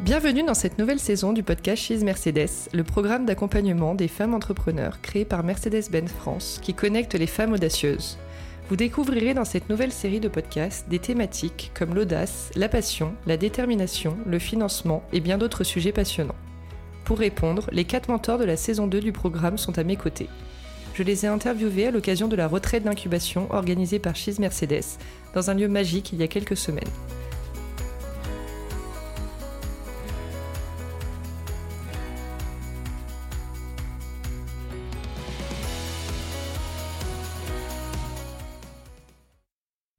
Bienvenue dans cette nouvelle saison du podcast Chez Mercedes, le programme d'accompagnement des femmes entrepreneurs créé par Mercedes-Benz France qui connecte les femmes audacieuses. Vous découvrirez dans cette nouvelle série de podcasts des thématiques comme l'audace, la passion, la détermination, le financement et bien d'autres sujets passionnants. Pour répondre, les quatre mentors de la saison 2 du programme sont à mes côtés. Je les ai interviewés à l'occasion de la retraite d'incubation organisée par Cheese Mercedes dans un lieu magique il y a quelques semaines.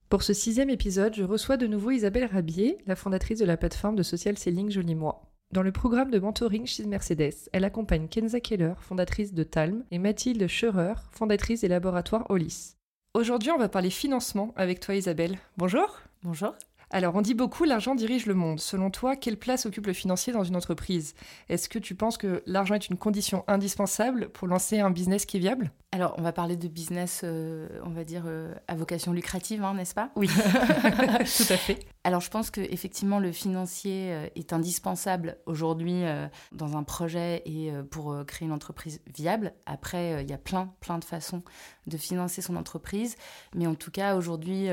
Pour ce sixième épisode, je reçois de nouveau Isabelle Rabier, la fondatrice de la plateforme de social selling Joli Moi. Dans le programme de mentoring chez Mercedes, elle accompagne Kenza Keller, fondatrice de Talm, et Mathilde Scherer, fondatrice des laboratoires Olis. Aujourd'hui, on va parler financement avec toi Isabelle. Bonjour. Bonjour. Alors, on dit beaucoup l'argent dirige le monde. Selon toi, quelle place occupe le financier dans une entreprise? Est-ce que tu penses que l'argent est une condition indispensable pour lancer un business qui est viable? Alors, on va parler de business, euh, on va dire, euh, à vocation lucrative, hein, n'est-ce pas? Oui, tout à fait. Alors, je pense qu'effectivement, le financier euh, est indispensable aujourd'hui dans un projet et pour créer une entreprise viable. Après, il y a plein, plein de façons de financer son entreprise. Mais en tout cas, aujourd'hui,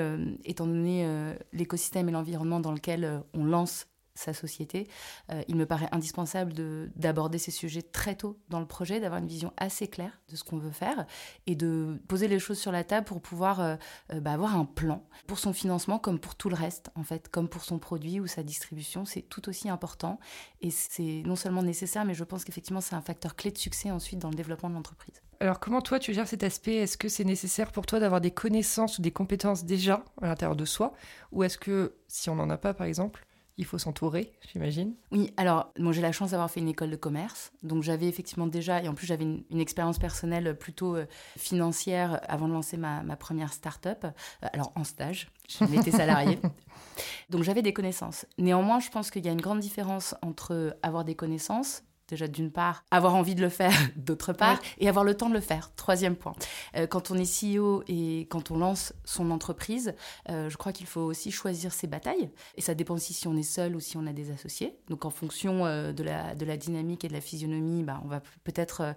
étant donné l'écosystème l'environnement dans lequel on lance sa société. Euh, il me paraît indispensable d'aborder ces sujets très tôt dans le projet, d'avoir une vision assez claire de ce qu'on veut faire et de poser les choses sur la table pour pouvoir euh, euh, bah, avoir un plan pour son financement comme pour tout le reste, en fait, comme pour son produit ou sa distribution. C'est tout aussi important et c'est non seulement nécessaire, mais je pense qu'effectivement c'est un facteur clé de succès ensuite dans le développement de l'entreprise. Alors comment toi tu gères cet aspect? Est-ce que c'est nécessaire pour toi d'avoir des connaissances ou des compétences déjà à l'intérieur de soi? Ou est-ce que si on n'en a pas par exemple, il faut s'entourer, j'imagine? Oui, alors moi j'ai la chance d'avoir fait une école de commerce, donc j'avais effectivement déjà, et en plus j'avais une, expérience personnelle plutôt euh, financière avant de lancer ma, première start-up, euh, alors en stage, j'avais été salariée. donc j'avais des connaissances. Néanmoins, je pense qu'il y a une grande différence entre avoir des connaissances déjà d'une part, avoir envie de le faire d'autre part, et avoir le temps de le faire. Troisième point. Euh, quand on est CEO et quand on lance son entreprise, euh, je crois qu'il faut aussi choisir ses batailles. Et ça dépend aussi si on est seul ou si on a des associés. Donc en fonction euh, de, la, de la dynamique et de la physionomie, bah, on va peut-être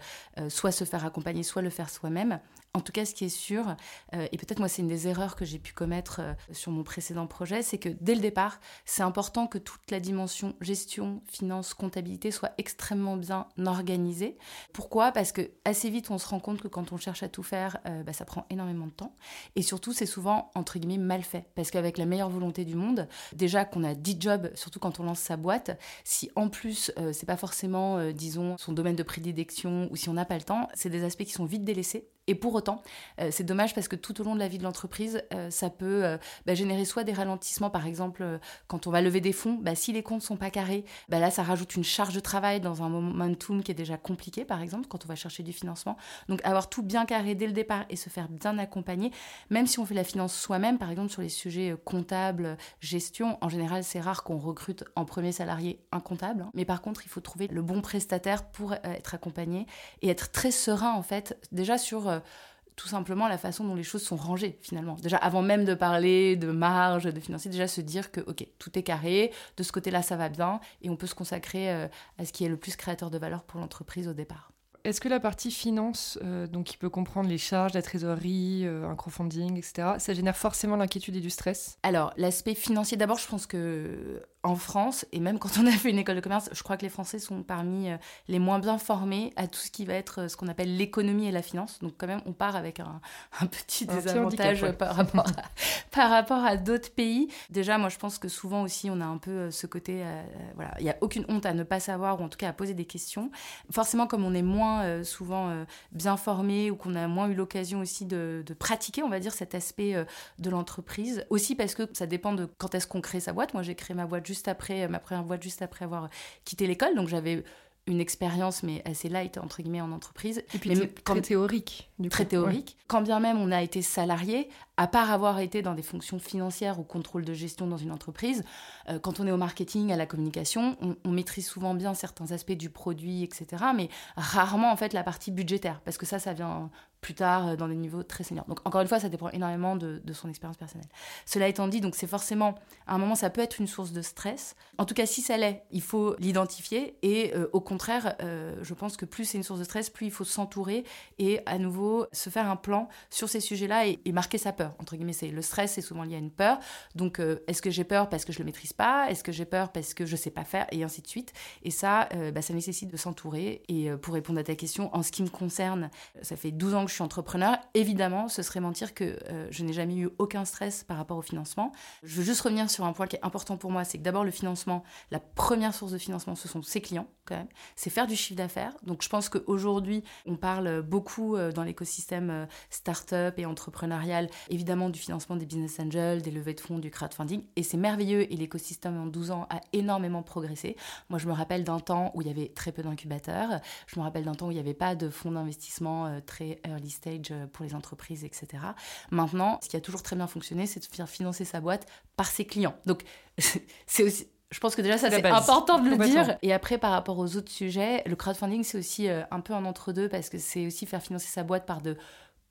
soit se faire accompagner, soit le faire soi-même. En tout cas, ce qui est sûr, et peut-être moi c'est une des erreurs que j'ai pu commettre sur mon précédent projet, c'est que dès le départ, c'est important que toute la dimension gestion, finance, comptabilité soit extrêmement bien organisé. Pourquoi? Parce que assez vite, on se rend compte que quand on cherche à tout faire, euh, bah, ça prend énormément de temps. Et surtout, c'est souvent, entre guillemets, mal fait. Parce qu'avec la meilleure volonté du monde, déjà qu'on a 10 jobs, surtout quand on lance sa boîte, si en plus, euh, c'est pas forcément, euh, disons, son domaine de prédilection ou si on n'a pas le temps, c'est des aspects qui sont vite délaissés et pour autant, euh, c'est dommage parce que tout au long de la vie de l'entreprise, euh, ça peut euh, bah, générer soit des ralentissements, par exemple, quand on va lever des fonds, bah, si les comptes sont pas carrés, bah, là, ça rajoute une charge de travail dans un momentum qui est déjà compliqué, par exemple, quand on va chercher du financement. Donc, avoir tout bien carré dès le départ et se faire bien accompagner, même si on fait la finance soi-même, par exemple, sur les sujets comptables, gestion, en général, c'est rare qu'on recrute en premier salarié un comptable. Hein. Mais par contre, il faut trouver le bon prestataire pour être accompagné et être très serein, en fait, déjà sur euh, tout simplement la façon dont les choses sont rangées finalement. Déjà avant même de parler de marge, de financier, déjà se dire que ok, tout est carré, de ce côté-là ça va bien et on peut se consacrer euh, à ce qui est le plus créateur de valeur pour l'entreprise au départ. Est-ce que la partie finance, euh, donc qui peut comprendre les charges, la trésorerie, un crowdfunding, etc., ça génère forcément l'inquiétude et du stress? Alors, l'aspect financier, d'abord, je pense que en France, et même quand on a fait une école de commerce, je crois que les Français sont parmi euh, les moins bien formés à tout ce qui va être euh, ce qu'on appelle l'économie et la finance. Donc quand même, on part avec un, petit désavantage par, rapport à, par rapport à d'autres pays. Déjà, moi, je pense que souvent aussi, on a un peu euh, ce côté, voilà, il n'y a aucune honte à ne pas savoir, ou en tout cas à poser des questions. Forcément, comme on est moins souvent bien formé, ou qu'on a moins eu l'occasion aussi de, de, pratiquer, on va dire, cet aspect de l'entreprise. Aussi parce que ça dépend de quand est-ce qu'on crée sa boîte. Moi, j'ai créé ma boîte juste après, ma première boîte juste après avoir quitté l'école. Donc j'avais une expérience, mais assez light, entre guillemets, en entreprise. Et puis mais très théorique. Du très théorique. Quand bien même on a été salarié, à part avoir été dans des fonctions financières ou contrôle de gestion dans une entreprise, euh, quand on est au marketing, à la communication, on, maîtrise souvent bien certains aspects du produit, etc. Mais rarement, en fait, la partie budgétaire, parce que ça, ça vient plus tard euh, dans des niveaux très seniors. Donc encore une fois, ça dépend énormément de, son expérience personnelle. Cela étant dit, donc c'est forcément, à un moment, ça peut être une source de stress. En tout cas, si ça l'est, il faut l'identifier. Et euh, au contraire, je pense que plus c'est une source de stress, plus il faut s'entourer et à nouveau se faire un plan sur ces sujets-là et, marquer sa peur. Entre guillemets, c'est le stress, c'est souvent lié à une peur. Donc, est-ce que j'ai peur parce que je le maîtrise pas? Est-ce que j'ai peur parce que je sais pas faire? Et ainsi de suite. Et ça, bah, ça nécessite de s'entourer. Et pour répondre à ta question, en ce qui me concerne, ça fait 12 ans que je suis entrepreneur, évidemment, ce serait mentir que euh, je n'ai jamais eu aucun stress par rapport au financement. Je veux juste revenir sur un point qui est important pour moi, c'est que d'abord le financement, la première source de financement, ce sont ses clients quand même. C'est faire du chiffre d'affaires. Donc je pense qu'aujourd'hui, on parle beaucoup euh, dans l'écosystème euh, start-up et entrepreneurial, évidemment du financement des business angels, des levées de fonds, du crowdfunding. Et c'est merveilleux et l'écosystème en 12 ans a énormément progressé. Moi, je me rappelle d'un temps où il y avait très peu d'incubateurs. Je me rappelle d'un temps où il n'y avait pas de fonds d'investissement très early stage euh, pour les entreprises, etc. Maintenant, ce qui a toujours très bien fonctionné, c'est de faire financer sa boîte par ses clients. Donc, c'est aussi je pense que déjà, ça, c'est important de le dire. Et après, par rapport aux autres sujets, le crowdfunding, c'est aussi euh, un peu un entre-deux parce que c'est aussi faire financer sa boîte par de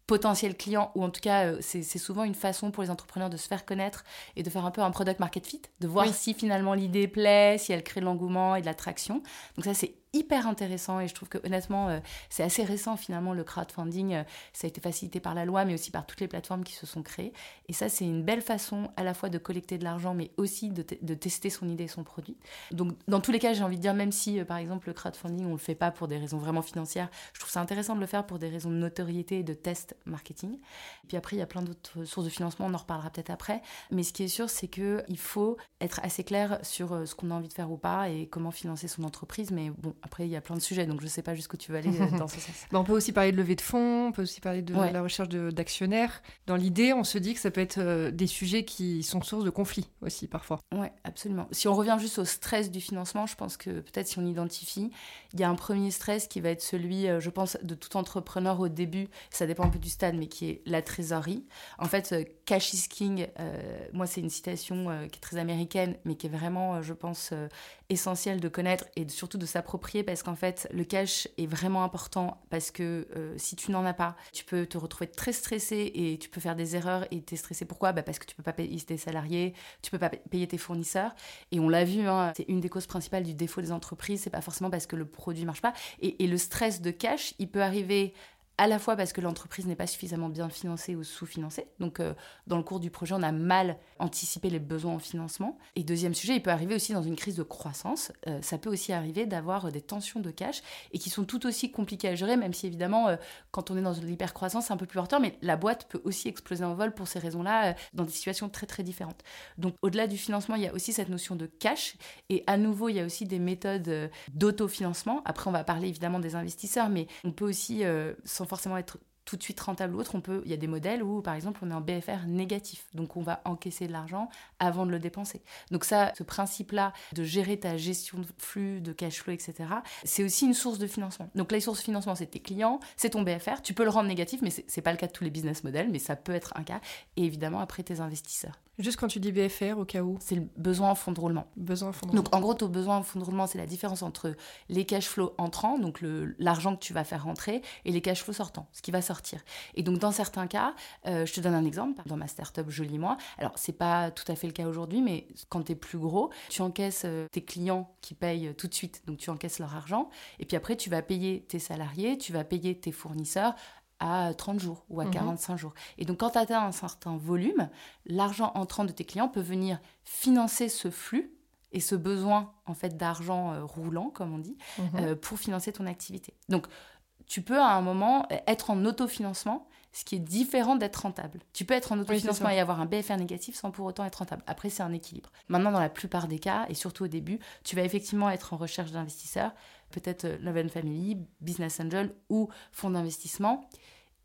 potentiels clients, ou en tout cas, euh, c'est souvent une façon pour les entrepreneurs de se faire connaître et de faire un peu un product market fit, de voir si finalement l'idée plaît, si elle crée de l'engouement et de l'attraction. Donc ça, c'est hyper intéressant et je trouve que honnêtement euh, c'est assez récent finalement le crowdfunding. Euh, ça a été facilité par la loi mais aussi par toutes les plateformes qui se sont créées. Et ça c'est une belle façon à la fois de collecter de l'argent mais aussi de, tester son idée son produit. Donc dans tous les cas j'ai envie de dire même si euh, par exemple le crowdfunding on le fait pas pour des raisons vraiment financières je trouve ça intéressant de le faire pour des raisons de notoriété et de test marketing. Et puis après il y a plein d'autres sources de financement on en reparlera peut-être après. Mais ce qui est sûr c'est que il faut être assez clair sur ce qu'on a envie de faire ou pas et comment financer son entreprise. Mais bon après, il y a plein de sujets, donc je ne sais pas jusqu'où tu vas aller euh, dans ce sens. Bah, on peut aussi parler de levée de fonds, on peut aussi parler de la recherche d'actionnaires. Dans l'idée, on se dit que ça peut être euh, des sujets qui sont source de conflits aussi, parfois. Oui, absolument. Si on revient juste au stress du financement, je pense que peut-être si on identifie, il y a un premier stress qui va être celui, euh, je pense, de tout entrepreneur au début, ça dépend un peu du stade, mais qui est la trésorerie. En fait, cash is king, moi, c'est une citation qui est très américaine, mais qui est vraiment, je pense, essentielle de connaître et surtout de s'approprier parce qu'en fait, le cash est vraiment important parce que euh, si tu n'en as pas, tu peux te retrouver très stressé et tu peux faire des erreurs et t'es stressé. Pourquoi? Bah Parce que tu peux pas payer tes salariés, tu peux pas payer tes fournisseurs. Et on l'a vu, hein, c'est une des causes principales du défaut des entreprises. C'est pas forcément parce que le produit marche pas. Et, et le stress de cash, il peut arriver à la fois parce que l'entreprise n'est pas suffisamment bien financée ou sous-financée. Donc, euh, dans le cours du projet, on a mal anticipé les besoins en financement. Et deuxième sujet, il peut arriver aussi dans une crise de croissance. Euh, ça peut aussi arriver d'avoir euh, des tensions de cash et qui sont tout aussi compliquées à gérer, même si évidemment, quand on est dans une hyper-croissance, c'est un peu plus porteur, mais la boîte peut aussi exploser en vol pour ces raisons-là, dans des situations très très différentes. Donc, au-delà du financement, il y a aussi cette notion de cash. Et à nouveau, il y a aussi des méthodes d'autofinancement. Après, on va parler évidemment des investisseurs, mais on peut aussi, sans forcément être tout de suite rentable ou autre. On peut, il y a des modèles où, par exemple, on est en BFR négatif. Donc, on va encaisser de l'argent avant de le dépenser. Donc, ça, ce principe-là de gérer ta gestion de flux, de cash flow, etc., c'est aussi une source de financement. Donc, la source de financement, c'est tes clients, c'est ton BFR. Tu peux le rendre négatif, mais c'est pas le cas de tous les business models, mais ça peut être un cas. Et évidemment, après, tes investisseurs. Juste quand tu dis BFR, au cas où C'est le besoin en fonds de roulement. Besoin en fonds de roulement. Donc, en gros, ton besoin en fonds de roulement, c'est la différence entre les cash flows entrants, donc l'argent que tu vas faire rentrer, et les cash flows sortants, ce qui va sortir. Et donc, dans certains cas, euh, je te donne un exemple. Dans ma startup Joli Moi, alors, c'est pas tout à fait le cas aujourd'hui, mais quand tu es plus gros, tu encaisses euh, tes clients qui payent tout de suite, donc tu encaisses leur argent, et puis après, tu vas payer tes salariés, tu vas payer tes fournisseurs à 30 jours ou à 45 mhm. jours. Et donc, quand tu atteins un certain volume, l'argent entrant de tes clients peut venir financer ce flux et ce besoin en fait d'argent euh, roulant, comme on dit, mhm. euh, pour financer ton activité. Donc, tu peux à un moment être en autofinancement, ce qui est différent d'être rentable. Tu peux être en autofinancement et avoir un BFR négatif sans pour autant être rentable. Après, c'est un équilibre. Maintenant, dans la plupart des cas, et surtout au début, tu vas effectivement être en recherche d'investisseurs, peut-être euh, Love and Family, Business Angel ou fonds d'investissement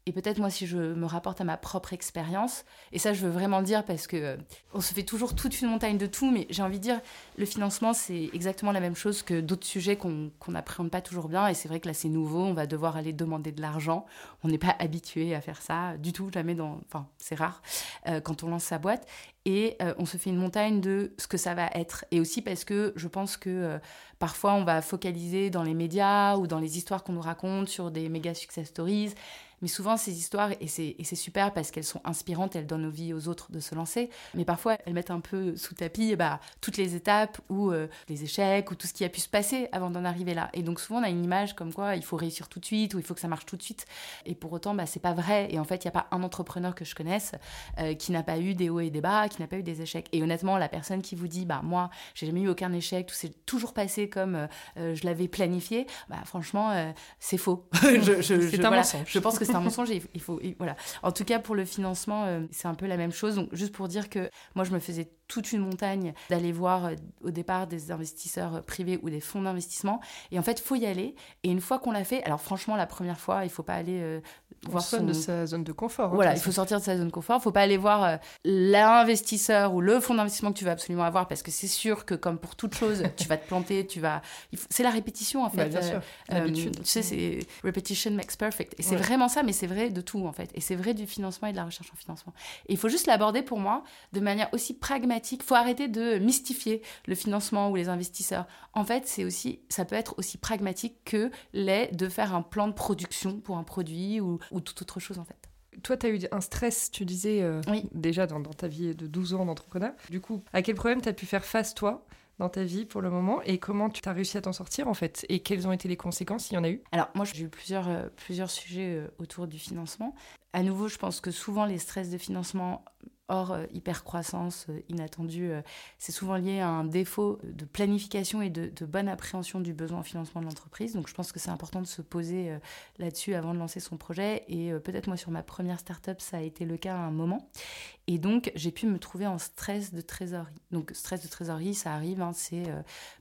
et peut-être moi, si je me rapporte à ma propre expérience, et ça, je veux vraiment dire parce que euh, on se fait toujours toute une montagne de tout, mais j'ai envie de dire, le financement, c'est exactement la même chose que d'autres sujets qu'on n'appréhende pas toujours bien. Et c'est vrai que là, c'est nouveau, on va devoir aller demander de l'argent. On n'est pas habitué à faire ça du tout, jamais dans. Enfin, c'est rare euh, quand on lance sa boîte. Et euh, on se fait une montagne de ce que ça va être. Et aussi parce que je pense que parfois, on va focaliser dans les médias ou dans les histoires qu'on nous raconte sur des méga success stories mais souvent, ces histoires, et c'est super parce qu'elles sont inspirantes, elles donnent envie aux autres de se lancer, mais parfois, elles mettent un peu sous tapis bah, toutes les étapes ou euh, les échecs ou tout ce qui a pu se passer avant d'en arriver là. Et donc, souvent, on a une image comme quoi il faut réussir tout de suite ou il faut que ça marche tout de suite. Et pour autant, bah, c'est pas vrai. Et en fait, il n'y a pas un entrepreneur que je connaisse euh, qui n'a pas eu des hauts et des bas, qui n'a pas eu des échecs. Et honnêtement, la personne qui vous dit, bah, moi, j'ai jamais eu aucun échec, tout s'est toujours passé comme euh, je l'avais planifié, bah, franchement, c'est faux. je, je, un mensonge. je pense que c'est un mensonge. il faut, voilà. En tout cas, pour le financement, euh, c'est un peu la même chose. Donc, juste pour dire que moi, je me faisais toute une montagne d'aller voir euh, au départ des investisseurs euh, privés ou des fonds d'investissement. Et en fait, il faut y aller. Et une fois qu'on l'a fait, alors franchement, la première fois, il faut pas aller voir son... de sa zone de confort. Hein, voilà, il faut sortir de sa zone de confort. Il faut pas aller voir l'investisseur ou le fonds d'investissement que tu veux absolument avoir parce que c'est sûr que comme pour toute chose, tu vas te planter, tu vas. C'est la répétition en fait. bien sûr. tu sais, c'est repetition makes perfect. Et c'est vraiment ça, mais c'est vrai de tout en fait. Et c'est vrai du financement et de la recherche en financement. Et il faut juste l'aborder pour moi de manière aussi pragmatique. Il faut arrêter de mystifier le financement ou les investisseurs. En fait, c'est aussi, ça peut être aussi pragmatique que les de faire un plan de production pour un produit ou, ou toute autre chose en fait. Toi, tu as eu un stress, tu disais, euh, déjà dans, dans, ta vie de 12 ans d'entrepreneur. Du coup, à quel problème tu as pu faire face, toi, dans ta vie pour le moment et comment tu as réussi à t'en sortir en fait et quelles ont été les conséquences s'il y en a eu? Alors moi j'ai eu plusieurs, euh, sujets euh, autour du financement. À nouveau je pense que souvent les stress de financement hors euh, hypercroissance euh, inattendue, euh, c'est souvent lié à un défaut de planification et de, bonne appréhension du besoin en financement de l'entreprise. Donc je pense que c'est important de se poser là-dessus avant de lancer son projet. Et peut-être moi sur ma première startup, ça a été le cas à un moment. Et donc j'ai pu me trouver en stress de trésorerie. Donc stress de trésorerie, ça arrive, hein, c'est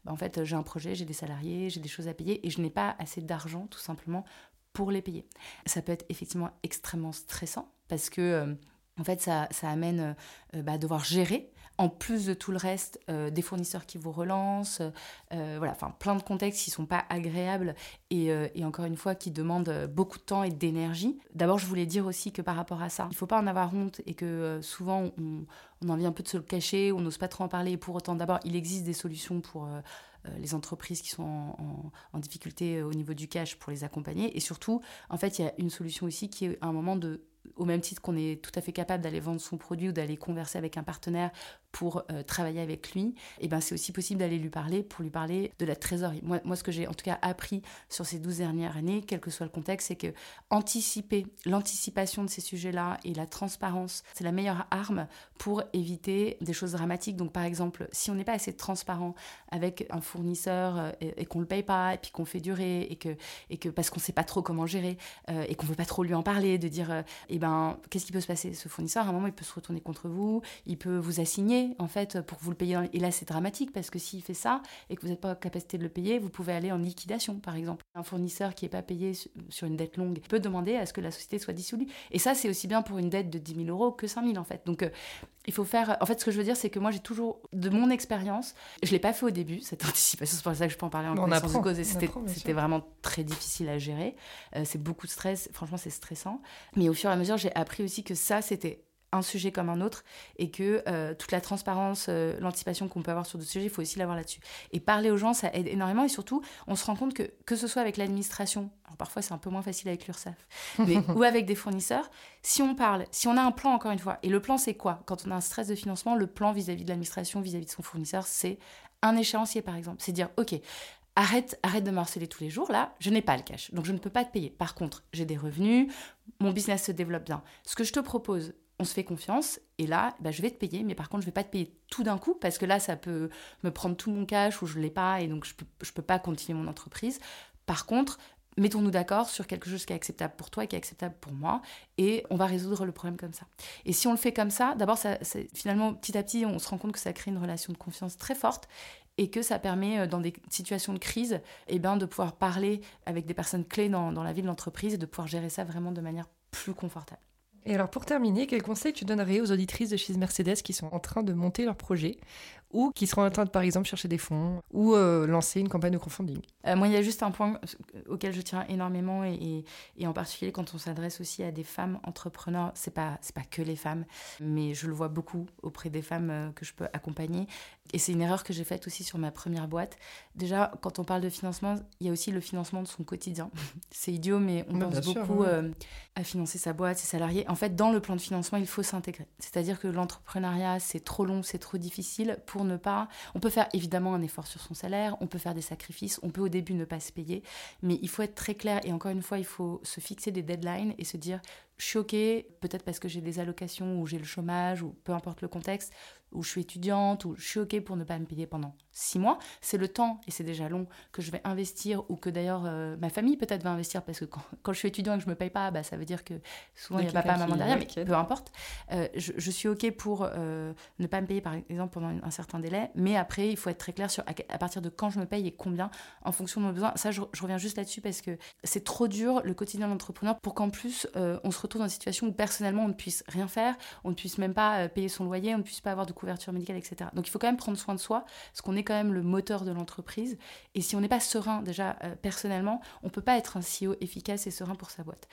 bah, en fait j'ai un projet, j'ai des salariés, j'ai des choses à payer et je n'ai pas assez d'argent tout simplement pour les payer. Ça peut être effectivement extrêmement stressant parce que en fait, ça, amène euh, euh, bah, à devoir gérer, en plus de tout le reste, euh, des fournisseurs qui vous relancent, voilà, enfin plein de contextes qui ne sont pas agréables et, encore une fois qui demandent beaucoup de temps et d'énergie. D'abord, je voulais dire aussi que par rapport à ça, il ne faut pas en avoir honte et que souvent on, a envie un peu de se le cacher, on n'ose pas trop en parler. Pour autant, d'abord, il existe des solutions pour les entreprises qui sont en, en, difficulté au niveau du cash pour les accompagner. Et surtout, en fait, il y a une solution aussi qui est un moment de au même titre qu'on est tout à fait capable d'aller vendre son produit ou d'aller converser avec un partenaire pour euh, travailler avec lui, et eh ben c'est aussi possible d'aller lui parler pour lui parler de la trésorerie. Moi, moi ce que j'ai en tout cas appris sur ces 12 dernières années, quel que soit le contexte, c'est que anticiper, l'anticipation de ces sujets-là et la transparence, c'est la meilleure arme pour éviter des choses dramatiques. Donc par exemple, si on n'est pas assez transparent avec un fournisseur euh, et, qu'on le paye pas, et puis qu'on fait durer, et que, et que parce qu'on sait pas trop comment gérer, euh, et qu'on veut pas trop lui en parler, de dire, eh ben, qu'est-ce qui peut se passer? Ce fournisseur, à un moment, il peut se retourner contre vous, il peut vous assigner en fait pour que vous le payiez. Et là, c'est dramatique parce que s'il fait ça et que vous n'êtes pas en capacité de le payer, vous pouvez aller en liquidation, par exemple. Un fournisseur qui n'est pas payé sur une dette longue peut demander à ce que la société soit dissolue. Et ça, c'est aussi bien pour une dette de 10 000 euros que 5 000 en fait. Donc, euh, il faut faire. En fait, ce que je veux dire, c'est que moi, j'ai toujours, de mon expérience, je l'ai pas fait au début cette anticipation. C'est pour ça que je peux en parler en connaissance de cause. Et c'était vraiment très difficile à gérer. Euh, c'est beaucoup de stress. Franchement, c'est stressant. Mais au fur et à mesure, j'ai appris aussi que ça, c'était un sujet comme un autre et que euh, toute la transparence, euh, l'anticipation qu'on peut avoir sur d'autres sujets, il faut aussi l'avoir là-dessus. Et parler aux gens, ça aide énormément et surtout, on se rend compte que que ce soit avec l'administration, alors parfois c'est un peu moins facile avec l'URSSAF, ou avec des fournisseurs, si on parle, si on a un plan encore une fois, et le plan c'est quoi? Quand on a un stress de financement, le plan vis-à-vis de l'administration, vis-à-vis de son fournisseur, c'est un échéancier par exemple. C'est dire, ok, arrête, arrête de me harceler tous les jours, là, je n'ai pas le cash, donc je ne peux pas te payer. Par contre, j'ai des revenus, mon business se développe bien. Ce que je te propose, on se fait confiance et là, bah, je vais te payer, mais par contre, je vais pas te payer tout d'un coup parce que là, ça peut me prendre tout mon cash ou je l'ai pas et donc je peux, peux pas continuer mon entreprise. Par contre, mettons-nous d'accord sur quelque chose qui est acceptable pour toi et qui est acceptable pour moi et on va résoudre le problème comme ça. Et si on le fait comme ça, d'abord, finalement, petit à petit, on se rend compte que ça crée une relation de confiance très forte et que ça permet, euh, dans des situations de crise, eh ben, de pouvoir parler avec des personnes clés dans la vie de l'entreprise et de pouvoir gérer ça vraiment de manière plus confortable. Et alors pour terminer, quel conseil tu donnerais aux auditrices de chez Mercedes qui sont en train de monter leur projet? Ou qui seront en train de par exemple chercher des fonds ou euh, lancer une campagne de crowdfunding euh, Moi, il y a juste un point auquel je tiens énormément et, et, en particulier quand on s'adresse aussi à des femmes entrepreneurs, c'est pas c'est pas que les femmes, mais je le vois beaucoup auprès des femmes euh, que je peux accompagner et c'est une erreur que j'ai faite aussi sur ma première boîte. Déjà, quand on parle de financement, il y a aussi le financement de son quotidien. c'est idiot, mais on pense beaucoup à financer sa boîte, ses salariés. En fait, dans le plan de financement, il faut s'intégrer. C'est-à-dire que l'entrepreneuriat, c'est trop long, c'est trop difficile pour ne pas. On peut faire évidemment un effort sur son salaire, on peut faire des sacrifices, on peut au début ne pas se payer, mais il faut être très clair et encore une fois, il faut se fixer des deadlines et se dire je suis OK, peut-être parce que j'ai des allocations ou j'ai le chômage ou peu importe le contexte, ou je suis étudiante, ou je suis OK pour ne pas me payer pendant six mois. C'est le temps, et c'est déjà long, que je vais investir, ou que d'ailleurs euh, ma famille peut-être va investir, parce que quand, quand, je suis étudiant et que je ne me paye pas, bah, ça veut dire que souvent il y a papa, maman derrière, mais peu importe. Euh, je, je, suis OK pour euh, ne pas me payer, par exemple, pendant un certain délai, mais après, il faut être très clair sur à, partir de quand je me paye et combien, en fonction de mes besoins. Ça, je, je reviens juste là-dessus, parce que c'est trop dur, le quotidien de l'entrepreneur, pour qu'en plus, on se retrouve dans une situation où personnellement, on ne puisse rien faire, on ne puisse même pas payer son loyer, on ne puisse pas avoir de couverture médicale, etc. Donc il faut quand même prendre soin de soi, parce qu'on est quand même le moteur de l'entreprise. Et si on n'est pas serein déjà euh, personnellement, on ne peut pas être un CEO efficace et serein pour sa boîte.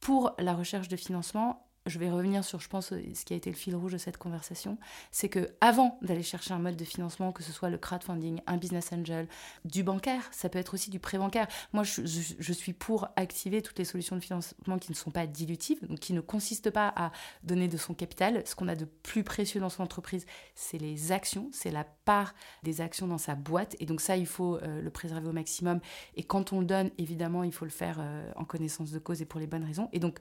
Pour la recherche de financement, je vais revenir sur, je pense, ce qui a été le fil rouge de cette conversation, c'est que avant d'aller chercher un mode de financement, que ce soit le crowdfunding, un business angel, du bancaire, ça peut être aussi du pré-bancaire. Moi, je, suis pour activer toutes les solutions de financement qui ne sont pas dilutives, donc qui ne consistent pas à donner de son capital. Ce qu'on a de plus précieux dans son entreprise, c'est les actions, c'est la part des actions dans sa boîte, et donc ça, il faut euh, le préserver au maximum. Et quand on le donne, évidemment, il faut le faire euh, en connaissance de cause et pour les bonnes raisons. Et donc,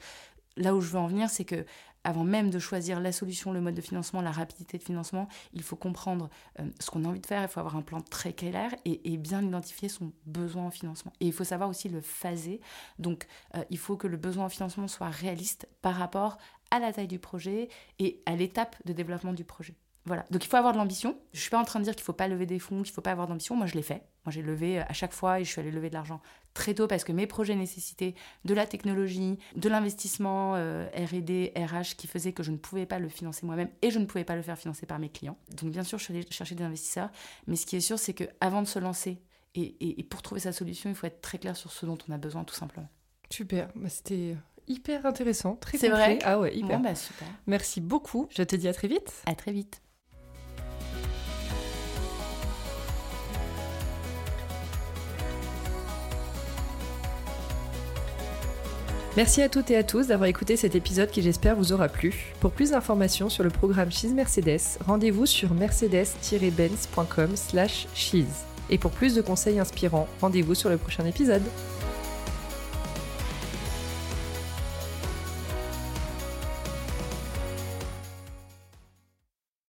là où je veux en venir, c'est que avant même de choisir la solution, le mode de financement, la rapidité de financement, il faut comprendre euh, ce qu'on a envie de faire, il faut avoir un plan très clair et, bien identifier son besoin en financement. Et il faut savoir aussi le phaser. Donc, euh, il faut que le besoin en financement soit réaliste par rapport à la taille du projet et à l'étape de développement du projet. Voilà. Donc il faut avoir de l'ambition. Je suis pas en train de dire qu'il faut pas lever des fonds, qu'il faut pas avoir d'ambition. Moi, je l'ai fait. Moi, j'ai levé euh, à chaque fois et je suis allée lever de l'argent très tôt parce que mes projets nécessitaient de la technologie, de l'investissement euh, R&D, RH qui faisait que je ne pouvais pas le financer moi-même et je ne pouvais pas le faire financer par mes clients. Donc bien sûr, je suis allée chercher des investisseurs, mais ce qui est sûr, c'est que avant de se lancer et, et, pour trouver sa solution, il faut être très clair sur ce dont on a besoin, tout simplement. Super. Bah, c'était hyper intéressant, très C'est vrai. Ah ouais, hyper. Bon, bah, super. Merci beaucoup. Je te dis à très vite. À très vite. Merci à toutes et à tous d'avoir écouté cet épisode qui j'espère vous aura plu. Pour plus d'informations sur le programme Cheese Mercedes, rendez-vous sur mercedes-benz.com slash cheese. Et pour plus de conseils inspirants, rendez-vous sur le prochain épisode.